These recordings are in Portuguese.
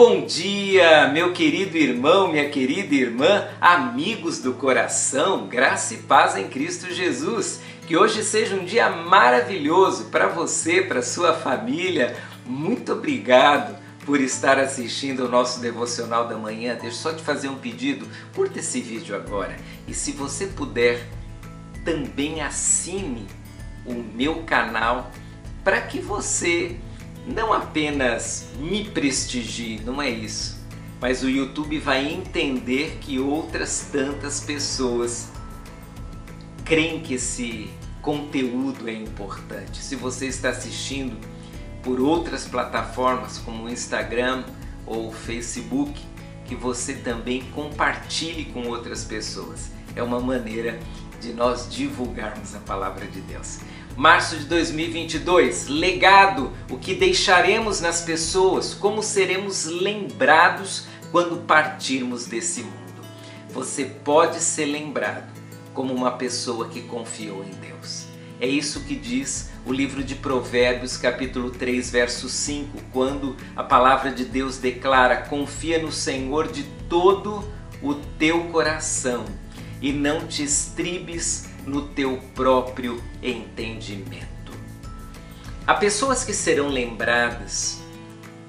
bom dia, meu querido irmão, minha querida irmã, amigos do coração, graça e paz em Cristo Jesus. Que hoje seja um dia maravilhoso para você, para sua família. Muito obrigado por estar assistindo o nosso devocional da manhã. Deixa eu só te fazer um pedido. Curta esse vídeo agora e se você puder, também assine o meu canal para que você não apenas me prestigie, não é isso, mas o YouTube vai entender que outras tantas pessoas creem que esse conteúdo é importante. Se você está assistindo por outras plataformas como o Instagram ou Facebook, que você também compartilhe com outras pessoas. É uma maneira de nós divulgarmos a palavra de Deus. Março de 2022, legado, o que deixaremos nas pessoas, como seremos lembrados quando partirmos desse mundo. Você pode ser lembrado como uma pessoa que confiou em Deus. É isso que diz o livro de Provérbios, capítulo 3, verso 5, quando a palavra de Deus declara: Confia no Senhor de todo o teu coração e não te estribes no teu próprio entendimento. Há pessoas que serão lembradas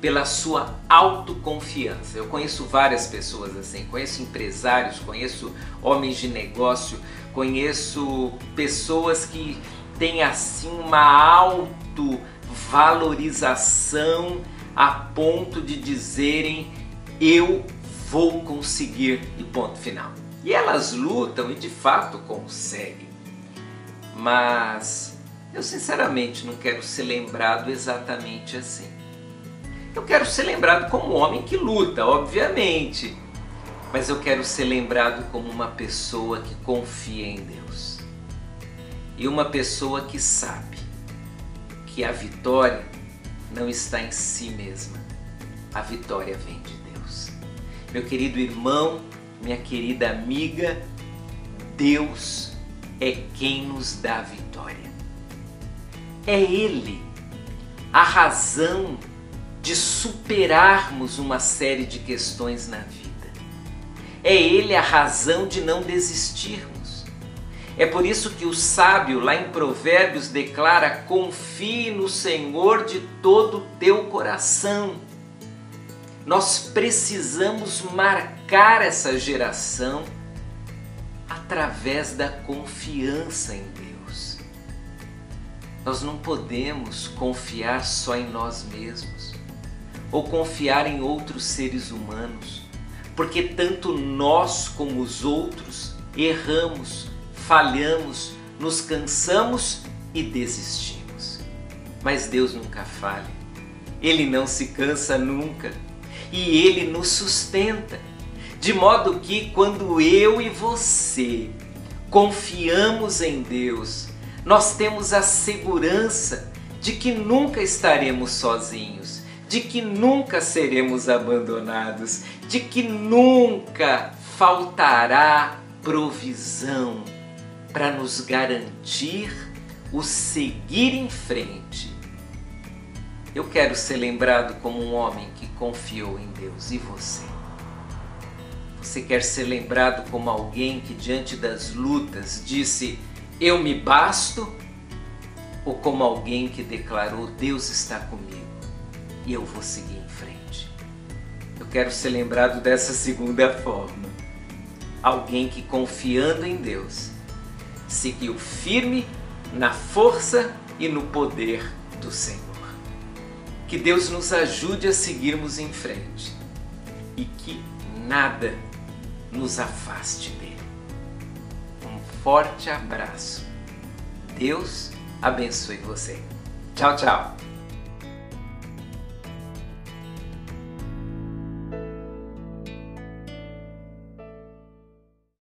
pela sua autoconfiança. Eu conheço várias pessoas assim, conheço empresários, conheço homens de negócio, conheço pessoas que têm assim uma autovalorização a ponto de dizerem eu vou conseguir e ponto final. E elas lutam e de fato conseguem. Mas eu sinceramente não quero ser lembrado exatamente assim. Eu quero ser lembrado como um homem que luta, obviamente. Mas eu quero ser lembrado como uma pessoa que confia em Deus. E uma pessoa que sabe que a vitória não está em si mesma. A vitória vem de Deus. Meu querido irmão, minha querida amiga, Deus é quem nos dá a vitória. É Ele a razão de superarmos uma série de questões na vida. É Ele a razão de não desistirmos. É por isso que o sábio, lá em Provérbios, declara: confie no Senhor de todo o teu coração nós precisamos marcar essa geração através da confiança em Deus. Nós não podemos confiar só em nós mesmos ou confiar em outros seres humanos, porque tanto nós como os outros erramos, falhamos, nos cansamos e desistimos. Mas Deus nunca falha, Ele não se cansa nunca e Ele nos sustenta. De modo que quando eu e você confiamos em Deus, nós temos a segurança de que nunca estaremos sozinhos, de que nunca seremos abandonados, de que nunca faltará provisão para nos garantir o seguir em frente eu quero ser lembrado como um homem que confiou em Deus. E você? Você quer ser lembrado como alguém que, diante das lutas, disse: Eu me basto? Ou como alguém que declarou: Deus está comigo e eu vou seguir em frente? Eu quero ser lembrado dessa segunda forma. Alguém que, confiando em Deus, seguiu firme na força e no poder do Senhor. Que Deus nos ajude a seguirmos em frente e que nada nos afaste dele. Um forte abraço. Deus abençoe você. Tchau, tchau.